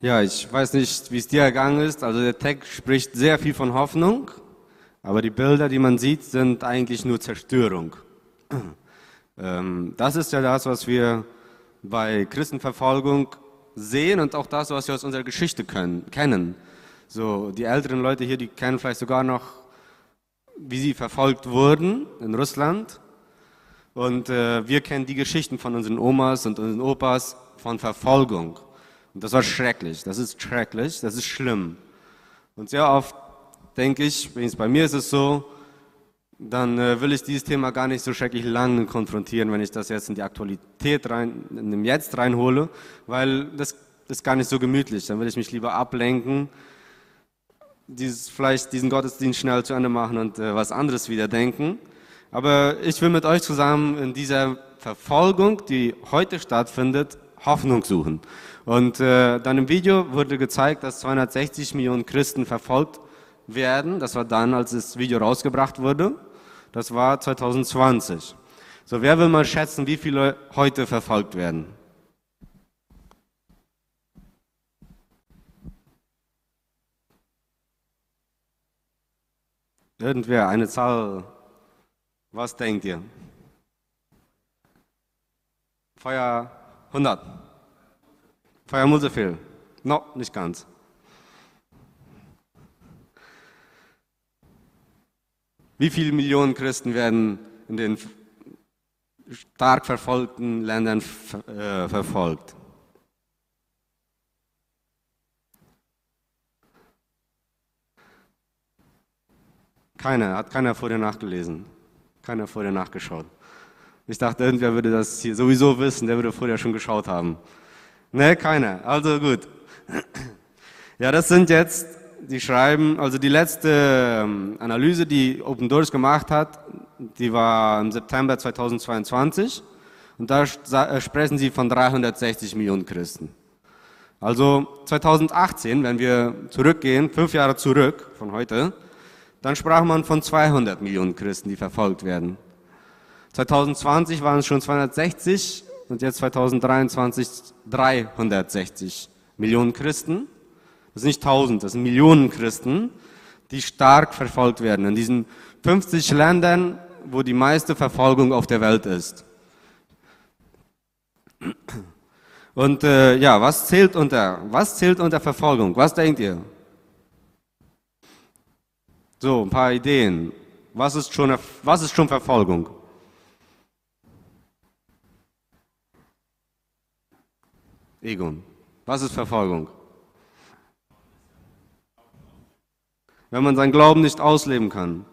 Ja, ich weiß nicht, wie es dir ergangen ist. Also der Text spricht sehr viel von Hoffnung, aber die Bilder, die man sieht, sind eigentlich nur Zerstörung. Ähm, das ist ja das, was wir bei Christenverfolgung sehen und auch das, was wir aus unserer Geschichte können, kennen. So, die älteren Leute hier, die kennen vielleicht sogar noch, wie sie verfolgt wurden in Russland. Und äh, wir kennen die Geschichten von unseren Omas und unseren Opas von Verfolgung. Und das war schrecklich, das ist schrecklich, das ist schlimm. Und sehr oft denke ich, bei mir ist es so, dann äh, will ich dieses Thema gar nicht so schrecklich lange konfrontieren, wenn ich das jetzt in die Aktualität rein, in dem Jetzt reinhole, weil das ist gar nicht so gemütlich. Dann will ich mich lieber ablenken, dieses, vielleicht diesen Gottesdienst schnell zu Ende machen und äh, was anderes wieder denken. Aber ich will mit euch zusammen in dieser Verfolgung, die heute stattfindet, Hoffnung suchen. Und äh, dann im Video wurde gezeigt, dass 260 Millionen Christen verfolgt werden. Das war dann, als das Video rausgebracht wurde. Das war 2020. So, wer will mal schätzen, wie viele heute verfolgt werden? Irgendwer, eine Zahl. Was denkt ihr? Feuer 100. Feuer Musefiel. No, nicht ganz. Wie viele Millionen Christen werden in den stark verfolgten Ländern äh, verfolgt? Keiner, hat keiner vorher nachgelesen. Keiner vorher nachgeschaut. Ich dachte, irgendwer würde das hier sowieso wissen, der würde vorher schon geschaut haben. Ne, keiner. Also gut. Ja, das sind jetzt die schreiben, also die letzte ähm, Analyse, die Open Doors gemacht hat, die war im September 2022 und da äh, sprechen sie von 360 Millionen Christen. Also 2018, wenn wir zurückgehen, fünf Jahre zurück von heute, dann sprach man von 200 Millionen Christen, die verfolgt werden. 2020 waren es schon 260 und jetzt 2023 360 Millionen Christen. Das sind nicht tausend, das sind Millionen Christen, die stark verfolgt werden. In diesen 50 Ländern, wo die meiste Verfolgung auf der Welt ist. Und äh, ja, was zählt unter, was zählt unter Verfolgung? Was denkt ihr? So, ein paar Ideen. Was ist schon, was ist schon Verfolgung? Egon. Was ist Verfolgung? wenn man seinen Glauben nicht ausleben kann,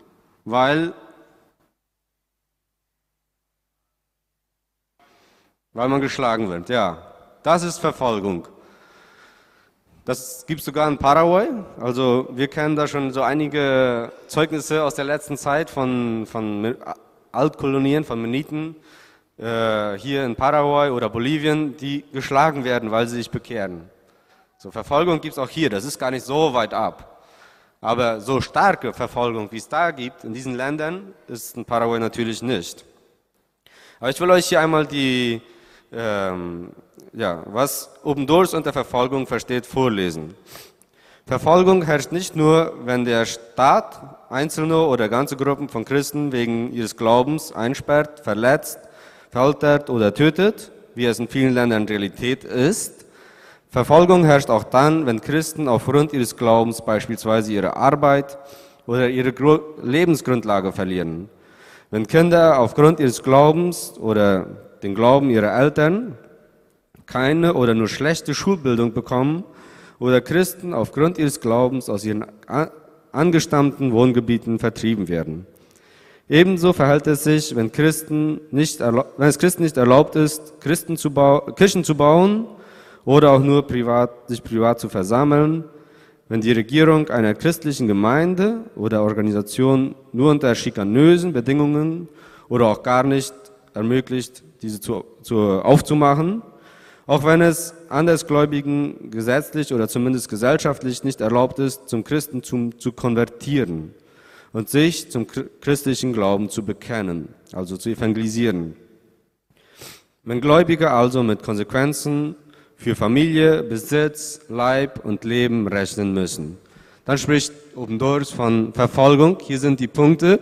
weil, weil man geschlagen wird. Ja, das ist Verfolgung. Das gibt es sogar in Paraguay. Also wir kennen da schon so einige Zeugnisse aus der letzten Zeit von, von Altkolonien, von Meniten, äh, hier in Paraguay oder Bolivien, die geschlagen werden, weil sie sich bekehren. So Verfolgung gibt es auch hier. Das ist gar nicht so weit ab. Aber so starke Verfolgung, wie es da gibt in diesen Ländern, ist in Paraguay natürlich nicht. Aber ich will euch hier einmal die, ähm, ja, was Doors unter Verfolgung versteht, vorlesen. Verfolgung herrscht nicht nur, wenn der Staat einzelne oder ganze Gruppen von Christen wegen ihres Glaubens einsperrt, verletzt, foltert oder tötet, wie es in vielen Ländern Realität ist, Verfolgung herrscht auch dann, wenn Christen aufgrund ihres Glaubens beispielsweise ihre Arbeit oder ihre Lebensgrundlage verlieren. Wenn Kinder aufgrund ihres Glaubens oder den Glauben ihrer Eltern keine oder nur schlechte Schulbildung bekommen oder Christen aufgrund ihres Glaubens aus ihren angestammten Wohngebieten vertrieben werden. Ebenso verhält es sich, wenn, Christen nicht wenn es Christen nicht erlaubt ist, Christen zu Kirchen zu bauen oder auch nur privat, sich privat zu versammeln, wenn die Regierung einer christlichen Gemeinde oder Organisation nur unter schikanösen Bedingungen oder auch gar nicht ermöglicht, diese zu, zu, aufzumachen, auch wenn es Andersgläubigen gesetzlich oder zumindest gesellschaftlich nicht erlaubt ist, zum Christentum zu konvertieren und sich zum christlichen Glauben zu bekennen, also zu evangelisieren. Wenn Gläubige also mit Konsequenzen für Familie, Besitz, Leib und Leben rechnen müssen. Dann spricht Obendors von Verfolgung. Hier sind die Punkte.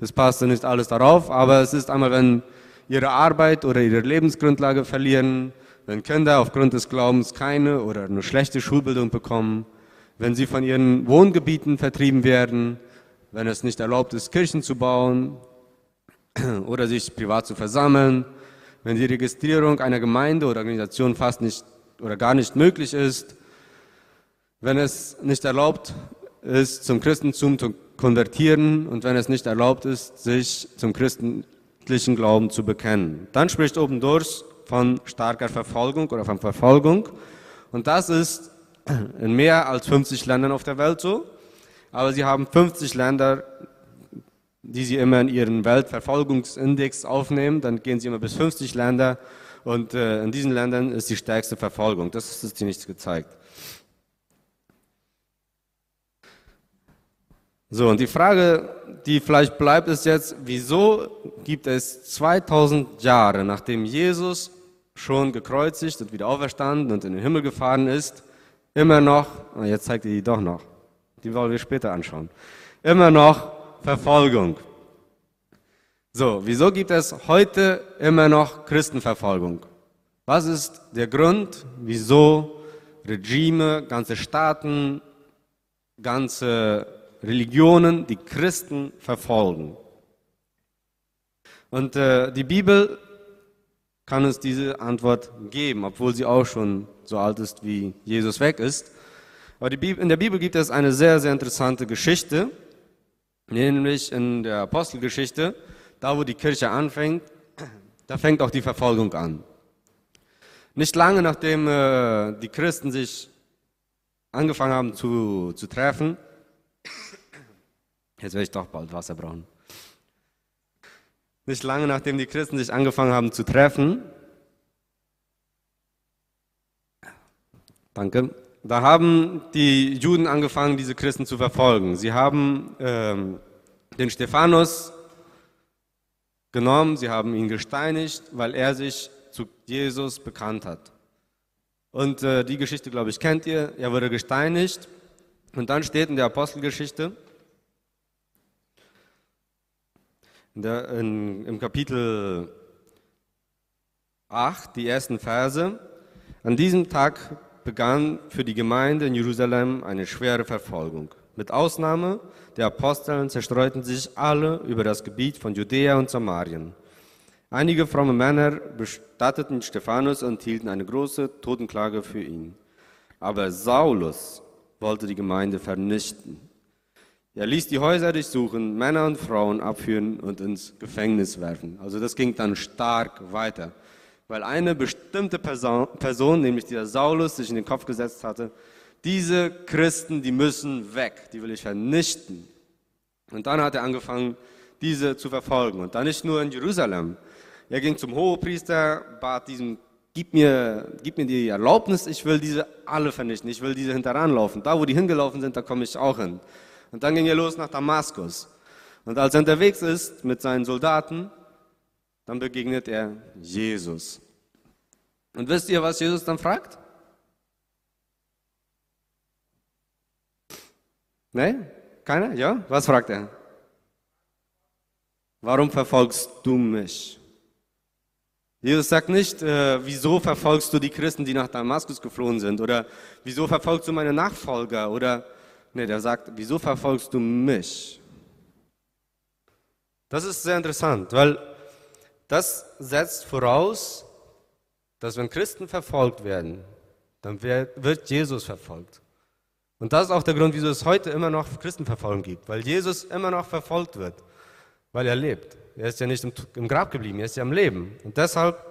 Das passt nicht alles darauf, aber es ist einmal, wenn ihre Arbeit oder ihre Lebensgrundlage verlieren, wenn Kinder aufgrund des Glaubens keine oder nur schlechte Schulbildung bekommen, wenn sie von ihren Wohngebieten vertrieben werden, wenn es nicht erlaubt ist, Kirchen zu bauen oder sich privat zu versammeln, wenn die Registrierung einer Gemeinde oder Organisation fast nicht oder gar nicht möglich ist, wenn es nicht erlaubt ist, zum Christentum zu konvertieren und wenn es nicht erlaubt ist, sich zum christlichen Glauben zu bekennen. Dann spricht oben durch von starker Verfolgung oder von Verfolgung. Und das ist in mehr als 50 Ländern auf der Welt so. Aber sie haben 50 Länder, die sie immer in ihren Weltverfolgungsindex aufnehmen. Dann gehen sie immer bis 50 Länder. Und äh, in diesen Ländern ist die stärkste Verfolgung. Das ist hier nicht gezeigt. So, und die Frage, die vielleicht bleibt, ist jetzt, wieso gibt es 2000 Jahre, nachdem Jesus schon gekreuzigt und wieder auferstanden und in den Himmel gefahren ist, immer noch, jetzt zeigt ihr die doch noch, die wollen wir später anschauen, immer noch Verfolgung. So, wieso gibt es heute immer noch Christenverfolgung? Was ist der Grund, wieso Regime, ganze Staaten, ganze Religionen die Christen verfolgen. Und äh, die Bibel kann uns diese Antwort geben, obwohl sie auch schon so alt ist, wie Jesus weg ist. Aber Bibel, in der Bibel gibt es eine sehr, sehr interessante Geschichte, nämlich in der Apostelgeschichte, da wo die Kirche anfängt, da fängt auch die Verfolgung an. Nicht lange nachdem äh, die Christen sich angefangen haben zu, zu treffen, Jetzt werde ich doch bald Wasser brauchen. Nicht lange nachdem die Christen sich angefangen haben zu treffen, danke, da haben die Juden angefangen, diese Christen zu verfolgen. Sie haben ähm, den Stephanus genommen, sie haben ihn gesteinigt, weil er sich zu Jesus bekannt hat. Und äh, die Geschichte, glaube ich, kennt ihr. Er wurde gesteinigt. Und dann steht in der Apostelgeschichte, der, in, im Kapitel 8, die ersten Verse. An diesem Tag begann für die Gemeinde in Jerusalem eine schwere Verfolgung. Mit Ausnahme der Aposteln zerstreuten sich alle über das Gebiet von Judäa und Samarien. Einige fromme Männer bestatteten Stephanus und hielten eine große Totenklage für ihn. Aber Saulus wollte die Gemeinde vernichten. Er ließ die Häuser durchsuchen, Männer und Frauen abführen und ins Gefängnis werfen. Also das ging dann stark weiter, weil eine bestimmte Person, Person, nämlich dieser Saulus, sich in den Kopf gesetzt hatte, diese Christen, die müssen weg, die will ich vernichten. Und dann hat er angefangen, diese zu verfolgen. Und dann nicht nur in Jerusalem. Er ging zum Hohepriester, bat diesem, gib mir, gib mir die Erlaubnis, ich will diese alle vernichten, ich will diese hinteranlaufen. Da, wo die hingelaufen sind, da komme ich auch hin. Und dann ging er los nach Damaskus. Und als er unterwegs ist mit seinen Soldaten, dann begegnet er Jesus. Und wisst ihr, was Jesus dann fragt? Ne? Keiner? Ja? Was fragt er? Warum verfolgst du mich? Jesus sagt nicht, äh, wieso verfolgst du die Christen, die nach Damaskus geflohen sind? Oder wieso verfolgst du meine Nachfolger? Oder Nee, der sagt, wieso verfolgst du mich? Das ist sehr interessant, weil das setzt voraus, dass wenn Christen verfolgt werden, dann wird Jesus verfolgt. Und das ist auch der Grund, wieso es heute immer noch Christenverfolgung gibt, weil Jesus immer noch verfolgt wird, weil er lebt. Er ist ja nicht im, Grab geblieben, er ist ja am Leben. Und deshalb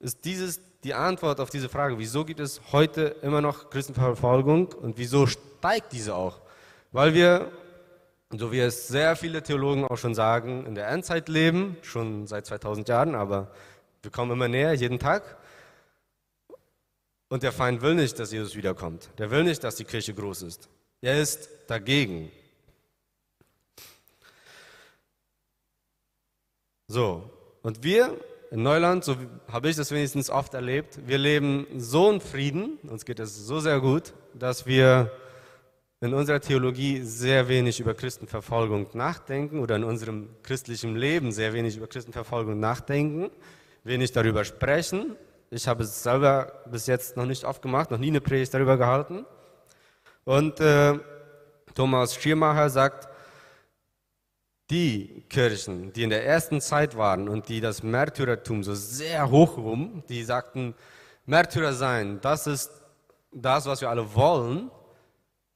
ist dieses die Antwort auf diese Frage, wieso gibt es heute immer noch Christenverfolgung und wieso steigt diese auch? Weil wir, so wie es sehr viele Theologen auch schon sagen, in der Endzeit leben, schon seit 2000 Jahren, aber wir kommen immer näher, jeden Tag. Und der Feind will nicht, dass Jesus wiederkommt. Der will nicht, dass die Kirche groß ist. Er ist dagegen. So, und wir in Neuland, so habe ich das wenigstens oft erlebt, wir leben so in Frieden, uns geht es so sehr gut, dass wir in unserer Theologie sehr wenig über Christenverfolgung nachdenken oder in unserem christlichen Leben sehr wenig über Christenverfolgung nachdenken, wenig darüber sprechen. Ich habe es selber bis jetzt noch nicht oft gemacht, noch nie eine Predigt darüber gehalten. Und äh, Thomas Schiermacher sagt, die Kirchen, die in der ersten Zeit waren und die das Märtyrertum so sehr hochhoben, die sagten, Märtyrer sein, das ist das, was wir alle wollen,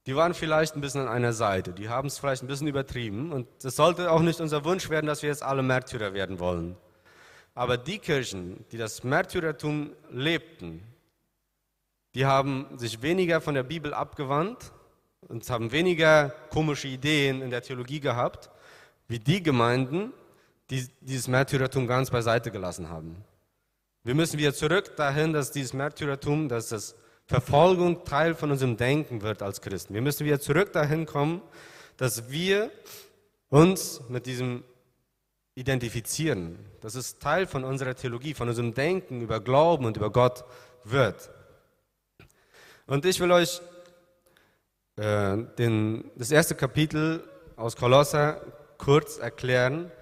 die waren vielleicht ein bisschen an einer Seite, die haben es vielleicht ein bisschen übertrieben und es sollte auch nicht unser Wunsch werden, dass wir jetzt alle Märtyrer werden wollen. Aber die Kirchen, die das Märtyrertum lebten, die haben sich weniger von der Bibel abgewandt und haben weniger komische Ideen in der Theologie gehabt, wie die Gemeinden, die dieses Märtyrertum ganz beiseite gelassen haben. Wir müssen wieder zurück dahin, dass dieses Märtyrertum, dass das Verfolgung Teil von unserem Denken wird als Christen. Wir müssen wieder zurück dahin kommen, dass wir uns mit diesem identifizieren. Das ist Teil von unserer Theologie, von unserem Denken über Glauben und über Gott wird. Und ich will euch äh, den, das erste Kapitel aus Kolosser kurz erklären,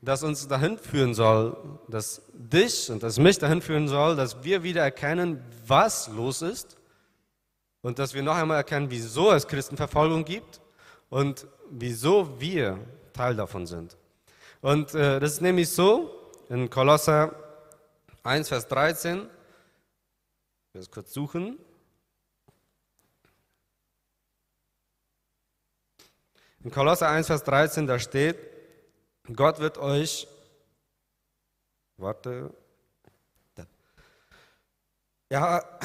das uns dahin führen soll, dass dich und das mich dahin führen soll, dass wir wieder erkennen, was los ist und dass wir noch einmal erkennen, wieso es Christenverfolgung gibt und wieso wir Teil davon sind. Und äh, das ist nämlich so, in Kolosser 1, Vers 13, ich will es kurz suchen. In Kolosser 1, Vers 13, da steht, Gott wird euch, warte, er,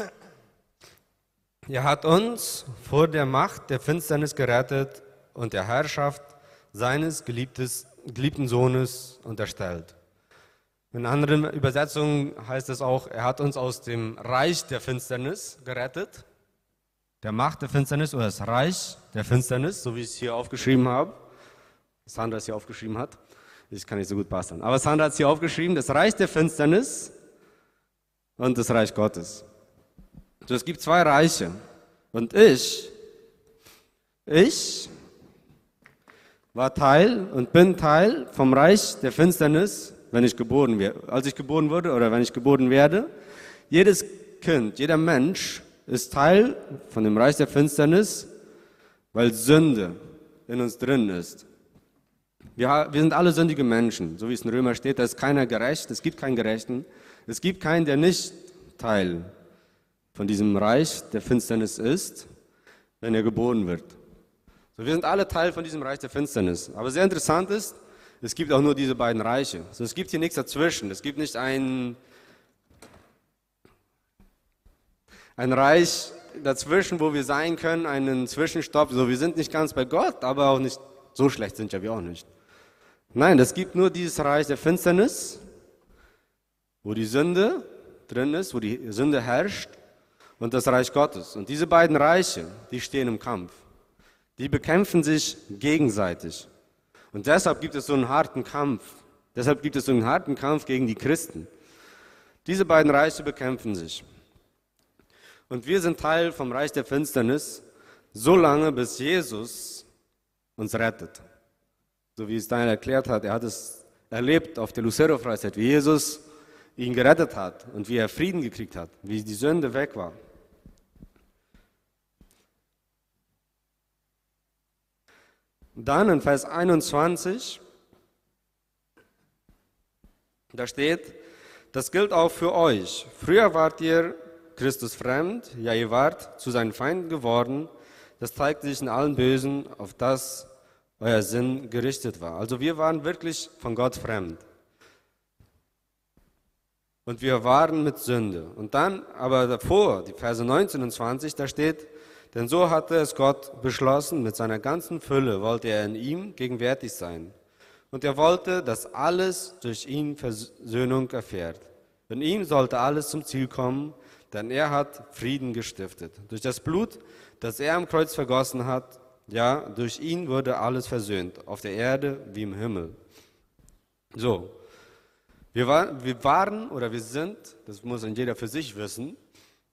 er hat uns vor der Macht der Finsternis gerettet und der Herrschaft seines geliebtes, geliebten Sohnes unterstellt. In anderen Übersetzungen heißt es auch, er hat uns aus dem Reich der Finsternis gerettet der Macht der Finsternis oder das Reich der Finsternis, so wie ich es hier aufgeschrieben habe. Sandra es hier aufgeschrieben hat. Ich kann nicht so gut basteln. Aber Sandra hat es hier aufgeschrieben, das Reich der Finsternis und das Reich Gottes. So, es gibt zwei Reiche. Und ich, ich war Teil und bin Teil vom Reich der Finsternis, wenn ich geboren werde, als ich geboren wurde oder wenn ich geboren werde. Jedes Kind, jeder Mensch ist Teil von dem Reich der Finsternis, weil Sünde in uns drin ist. Wir, wir sind alle sündige Menschen, so wie es in Römer steht, da ist keiner gerecht, es gibt keinen Gerechten, es gibt keinen, der nicht Teil von diesem Reich der Finsternis ist, wenn er geboren wird. So, wir sind alle Teil von diesem Reich der Finsternis. Aber sehr interessant ist, es gibt auch nur diese beiden Reiche. So, es gibt hier nichts dazwischen. Es gibt nicht einen ein Reich dazwischen, wo wir sein können, einen Zwischenstopp. So, wir sind nicht ganz bei Gott, aber auch nicht so schlecht sind ja wir auch nicht. Nein, es gibt nur dieses Reich der Finsternis, wo die Sünde drin ist, wo die Sünde herrscht und das Reich Gottes. Und diese beiden Reiche, die stehen im Kampf. Die bekämpfen sich gegenseitig. Und deshalb gibt es so einen harten Kampf. Deshalb gibt es so einen harten Kampf gegen die Christen. Diese beiden Reiche bekämpfen sich. Und wir sind Teil vom Reich der Finsternis, so lange bis Jesus uns rettet. So wie es Daniel erklärt hat, er hat es erlebt auf der Lucero-Freizeit, wie Jesus ihn gerettet hat und wie er Frieden gekriegt hat, wie die Sünde weg war. Dann in Vers 21, da steht, das gilt auch für euch. Früher wart ihr Christus fremd, ja ihr wart zu seinen Feinden geworden. Das zeigt sich in allen Bösen, auf das euer Sinn gerichtet war. Also wir waren wirklich von Gott fremd. Und wir waren mit Sünde. Und dann, aber davor, die Verse 19 und 20, da steht, denn so hatte es Gott beschlossen, mit seiner ganzen Fülle wollte er in ihm gegenwärtig sein. Und er wollte, dass alles durch ihn Versöhnung erfährt. In ihm sollte alles zum Ziel kommen, denn er hat Frieden gestiftet. Durch das Blut, das er am Kreuz vergossen hat, ja, durch ihn wurde alles versöhnt, auf der Erde wie im Himmel. So, Wir, war, wir waren oder wir sind, das muss jeder für sich wissen,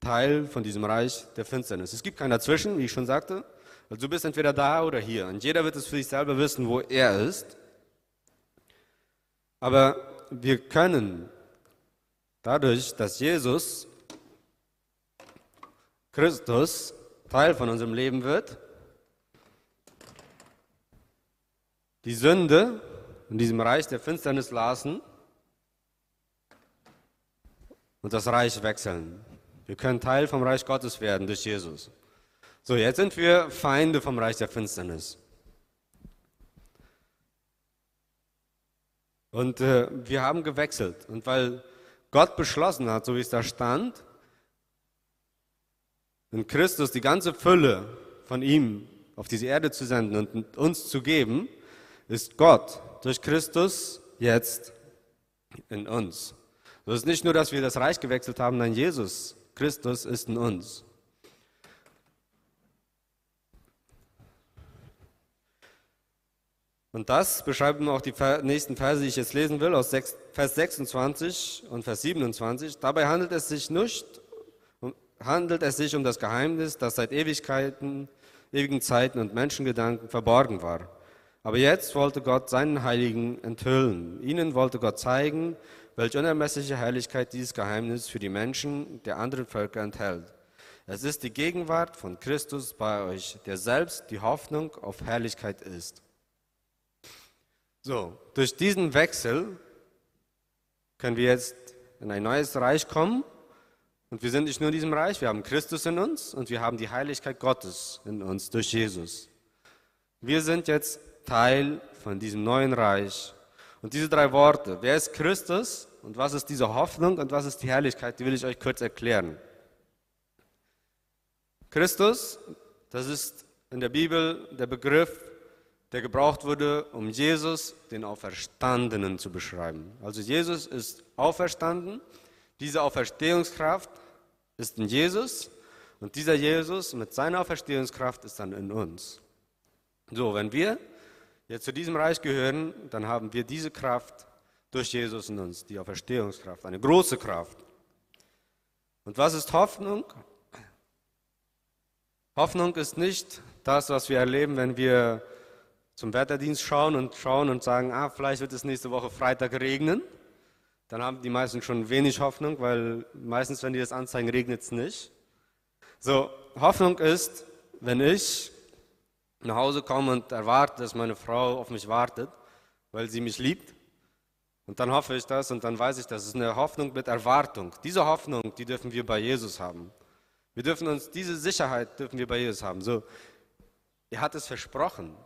Teil von diesem Reich der Finsternis. Es gibt keinen dazwischen, wie ich schon sagte. Also du bist entweder da oder hier. Und jeder wird es für sich selber wissen, wo er ist. Aber wir können dadurch, dass Jesus Christus Teil von unserem Leben wird, die Sünde in diesem Reich der Finsternis lassen und das Reich wechseln. Wir können Teil vom Reich Gottes werden durch Jesus. So, jetzt sind wir Feinde vom Reich der Finsternis. Und äh, wir haben gewechselt. Und weil Gott beschlossen hat, so wie es da stand, in Christus die ganze Fülle von ihm auf diese Erde zu senden und uns zu geben, ist Gott durch Christus jetzt in uns. Es ist nicht nur, dass wir das Reich gewechselt haben, nein, Jesus Christus ist in uns. Und das beschreiben auch die nächsten Verse, die ich jetzt lesen will, aus Vers 26 und Vers 27. Dabei handelt es sich nicht, handelt es sich um das Geheimnis, das seit Ewigkeiten, ewigen Zeiten und Menschengedanken verborgen war. Aber jetzt wollte Gott seinen Heiligen enthüllen. Ihnen wollte Gott zeigen, welche unermessliche Herrlichkeit dieses Geheimnis für die Menschen der anderen Völker enthält. Es ist die Gegenwart von Christus bei euch, der selbst die Hoffnung auf Herrlichkeit ist. So, durch diesen Wechsel können wir jetzt in ein neues Reich kommen. Und wir sind nicht nur in diesem Reich, wir haben Christus in uns und wir haben die Heiligkeit Gottes in uns durch Jesus. Wir sind jetzt Teil von diesem neuen Reich. Und diese drei Worte, wer ist Christus und was ist diese Hoffnung und was ist die Herrlichkeit, die will ich euch kurz erklären. Christus, das ist in der Bibel der Begriff der gebraucht wurde, um Jesus, den Auferstandenen, zu beschreiben. Also Jesus ist auferstanden, diese Auferstehungskraft ist in Jesus und dieser Jesus mit seiner Auferstehungskraft ist dann in uns. So, wenn wir jetzt zu diesem Reich gehören, dann haben wir diese Kraft durch Jesus in uns, die Auferstehungskraft, eine große Kraft. Und was ist Hoffnung? Hoffnung ist nicht das, was wir erleben, wenn wir zum Wetterdienst schauen und schauen und sagen, ah, vielleicht wird es nächste Woche Freitag regnen. Dann haben die meisten schon wenig Hoffnung, weil meistens, wenn die das anzeigen, regnet es nicht. So, Hoffnung ist, wenn ich nach Hause komme und erwarte, dass meine Frau auf mich wartet, weil sie mich liebt. Und dann hoffe ich das und dann weiß ich, das ist eine Hoffnung mit Erwartung. Diese Hoffnung, die dürfen wir bei Jesus haben. Wir dürfen uns, diese Sicherheit dürfen wir bei Jesus haben. So, er hat es versprochen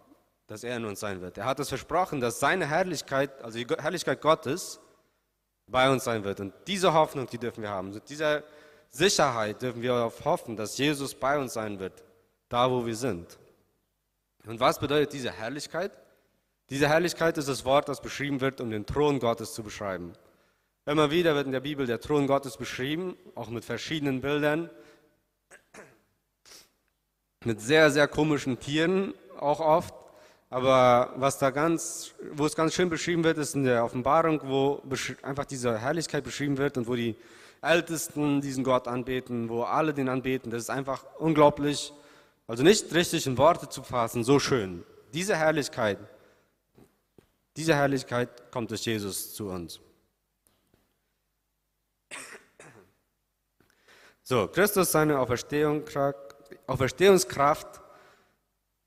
dass er in uns sein wird. Er hat es versprochen, dass seine Herrlichkeit, also die Herrlichkeit Gottes, bei uns sein wird. Und diese Hoffnung, die dürfen wir haben. Mit dieser Sicherheit dürfen wir darauf hoffen, dass Jesus bei uns sein wird, da wo wir sind. Und was bedeutet diese Herrlichkeit? Diese Herrlichkeit ist das Wort, das beschrieben wird, um den Thron Gottes zu beschreiben. Immer wieder wird in der Bibel der Thron Gottes beschrieben, auch mit verschiedenen Bildern, mit sehr, sehr komischen Tieren auch oft. Aber was da ganz, wo es ganz schön beschrieben wird, ist in der Offenbarung, wo einfach diese Herrlichkeit beschrieben wird und wo die Ältesten diesen Gott anbeten, wo alle den anbeten. Das ist einfach unglaublich, also nicht richtig in Worte zu fassen, so schön. Diese Herrlichkeit, diese Herrlichkeit kommt durch Jesus zu uns. So, Christus, seine Auferstehung, Auferstehungskraft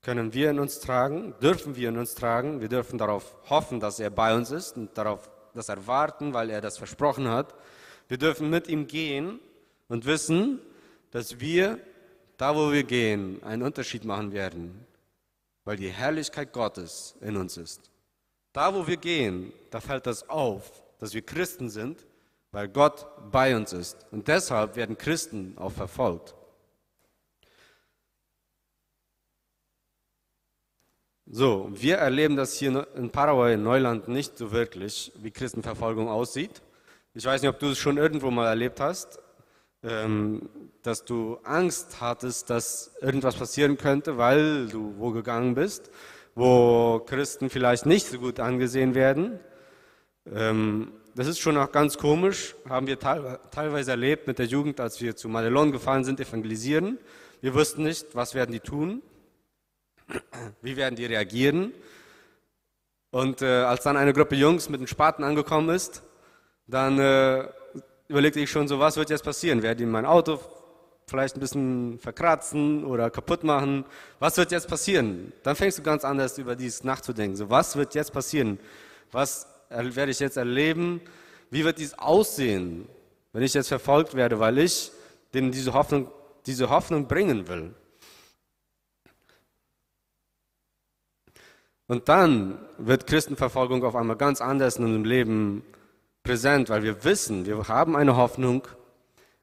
können wir in uns tragen, dürfen wir in uns tragen. Wir dürfen darauf hoffen, dass er bei uns ist und darauf das erwarten, weil er das versprochen hat. Wir dürfen mit ihm gehen und wissen, dass wir, da wo wir gehen, einen Unterschied machen werden, weil die Herrlichkeit Gottes in uns ist. Da wo wir gehen, da fällt das auf, dass wir Christen sind, weil Gott bei uns ist. Und deshalb werden Christen auch verfolgt. So, wir erleben das hier in Paraguay, in Neuland, nicht so wirklich, wie Christenverfolgung aussieht. Ich weiß nicht, ob du es schon irgendwo mal erlebt hast, dass du Angst hattest, dass irgendwas passieren könnte, weil du wo gegangen bist, wo Christen vielleicht nicht so gut angesehen werden. Ähm, das ist schon auch ganz komisch, haben wir teilweise erlebt mit der Jugend, als wir zu Madelon gefahren sind, evangelisieren. Wir wussten nicht, was werden die tun, wie werden die reagieren. Und äh, als dann eine Gruppe Jungs mit einem Spaten angekommen ist, dann äh, überlegte ich schon so, was wird jetzt passieren? Werden die mein Auto vielleicht ein bisschen verkratzen oder kaputt machen? Was wird jetzt passieren? Dann fängst du ganz anders über dies nachzudenken. So, was wird jetzt passieren? Was werde ich jetzt erleben? Wie wird dies aussehen, wenn ich jetzt verfolgt werde, weil ich denen diese Hoffnung, diese Hoffnung bringen will? Und dann wird Christenverfolgung auf einmal ganz anders in unserem Leben präsent, weil wir wissen, wir haben eine Hoffnung,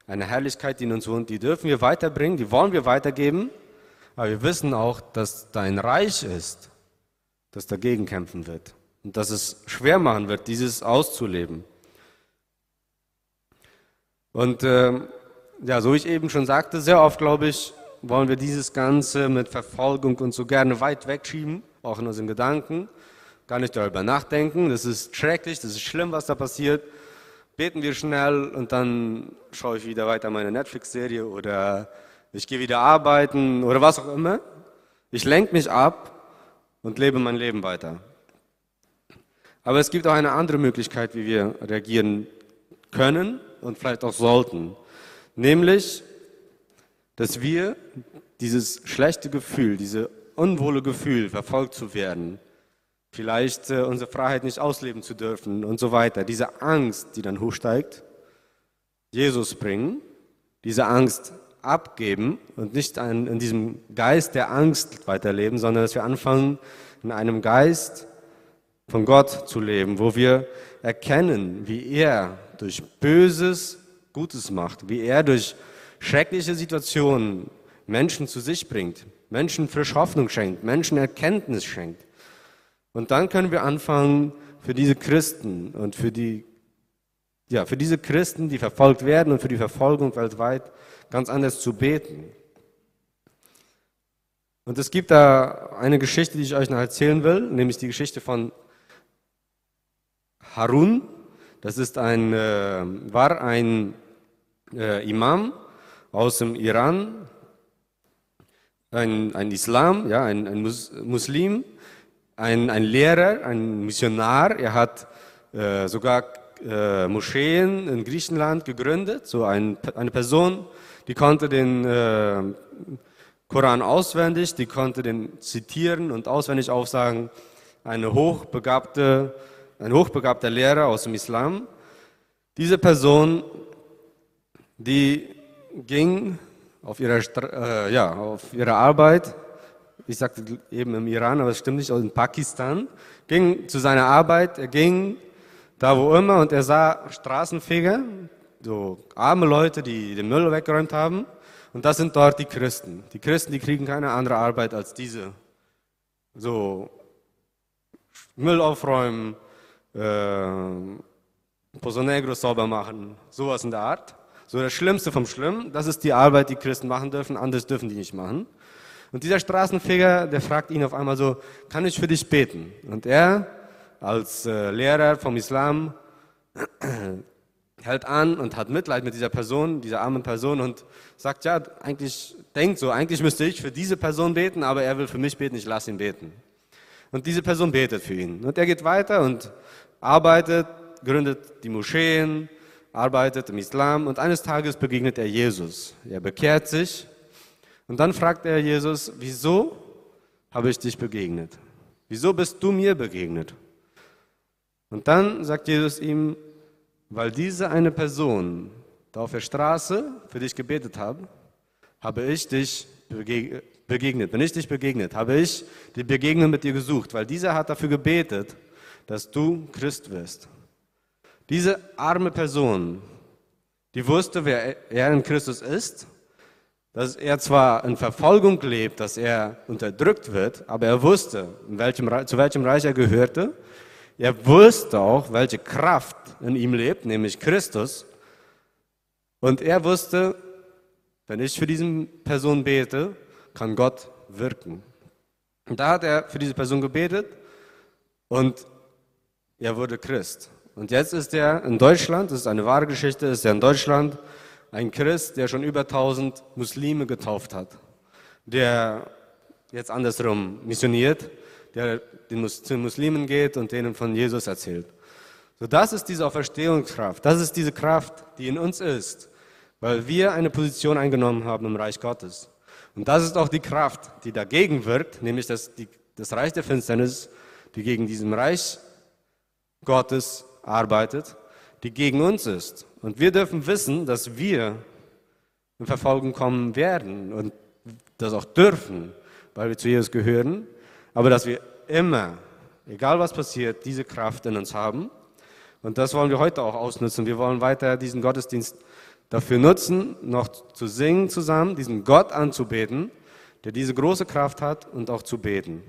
eine Herrlichkeit, die in uns wohnt, die dürfen wir weiterbringen, die wollen wir weitergeben, aber wir wissen auch, dass dein Reich ist, das dagegen kämpfen wird und dass es schwer machen wird, dieses auszuleben. Und äh, ja, so ich eben schon sagte, sehr oft, glaube ich, wollen wir dieses Ganze mit Verfolgung und so gerne weit wegschieben auch in unseren Gedanken, gar nicht darüber nachdenken. Das ist schrecklich, das ist schlimm, was da passiert. Beten wir schnell und dann schaue ich wieder weiter meine Netflix-Serie oder ich gehe wieder arbeiten oder was auch immer. Ich lenke mich ab und lebe mein Leben weiter. Aber es gibt auch eine andere Möglichkeit, wie wir reagieren können und vielleicht auch sollten. Nämlich, dass wir dieses schlechte Gefühl, diese unwohle Gefühl, verfolgt zu werden, vielleicht äh, unsere Freiheit nicht ausleben zu dürfen und so weiter. Diese Angst, die dann hochsteigt, Jesus bringen, diese Angst abgeben und nicht an, in diesem Geist der Angst weiterleben, sondern dass wir anfangen, in einem Geist von Gott zu leben, wo wir erkennen, wie er durch Böses Gutes macht, wie er durch schreckliche Situationen Menschen zu sich bringt, Menschen frisch Hoffnung schenkt, Menschen Erkenntnis schenkt. Und dann können wir anfangen, für diese Christen und für die, ja, für diese Christen, die verfolgt werden und für die Verfolgung weltweit, ganz anders zu beten. Und es gibt da eine Geschichte, die ich euch noch erzählen will, nämlich die Geschichte von Harun. Das ist ein, äh, war ein äh, Imam aus dem Iran, ein, ein Islam, ja, ein, ein Muslim, ein, ein Lehrer, ein Missionar. Er hat äh, sogar äh, Moscheen in Griechenland gegründet. So ein, eine Person, die konnte den äh, Koran auswendig, die konnte den zitieren und auswendig aufsagen. Eine hochbegabte, ein hochbegabter Lehrer aus dem Islam. Diese Person, die ging auf ihrer, äh, ja, auf ihrer Arbeit, ich sagte eben im Iran, aber es stimmt nicht, in Pakistan, ging zu seiner Arbeit, er ging da wo immer und er sah Straßenfeger, so arme Leute, die den Müll weggeräumt haben. Und das sind dort die Christen. Die Christen, die kriegen keine andere Arbeit als diese. So Müll aufräumen, äh, Pozo Negro sauber machen, sowas in der Art. So das Schlimmste vom Schlimmen, das ist die Arbeit, die Christen machen dürfen, anders dürfen die nicht machen. Und dieser Straßenfeger, der fragt ihn auf einmal so, kann ich für dich beten? Und er, als äh, Lehrer vom Islam, hält an und hat Mitleid mit dieser Person, dieser armen Person und sagt, ja, eigentlich, denkt so, eigentlich müsste ich für diese Person beten, aber er will für mich beten, ich lasse ihn beten. Und diese Person betet für ihn. Und er geht weiter und arbeitet, gründet die Moscheen, arbeitet im Islam und eines Tages begegnet er Jesus. Er bekehrt sich und dann fragt er Jesus, wieso habe ich dich begegnet? Wieso bist du mir begegnet? Und dann sagt Jesus ihm, weil diese eine Person da auf der Straße für dich gebetet hat, habe ich dich begegnet. Bin ich dich begegnet, habe ich die Begegnung mit dir gesucht, weil dieser hat dafür gebetet, dass du Christ wirst. Diese arme Person, die wusste, wer er in Christus ist, dass er zwar in Verfolgung lebt, dass er unterdrückt wird, aber er wusste, welchem, zu welchem Reich er gehörte. Er wusste auch, welche Kraft in ihm lebt, nämlich Christus. Und er wusste, wenn ich für diese Person bete, kann Gott wirken. Und da hat er für diese Person gebetet und er wurde Christ. Und jetzt ist er in Deutschland, das ist eine wahre Geschichte, ist er in Deutschland ein Christ, der schon über 1000 Muslime getauft hat, der jetzt andersrum missioniert, der zu den Muslimen geht und denen von Jesus erzählt. So, das ist diese Auferstehungskraft, das ist diese Kraft, die in uns ist, weil wir eine Position eingenommen haben im Reich Gottes. Und das ist auch die Kraft, die dagegen wirkt, nämlich das, die, das Reich der Finsternis, die gegen diesem Reich Gottes arbeitet, die gegen uns ist. Und wir dürfen wissen, dass wir in Verfolgung kommen werden und das auch dürfen, weil wir zu Jesus gehören, aber dass wir immer, egal was passiert, diese Kraft in uns haben. Und das wollen wir heute auch ausnutzen. Wir wollen weiter diesen Gottesdienst dafür nutzen, noch zu singen zusammen, diesen Gott anzubeten, der diese große Kraft hat und auch zu beten.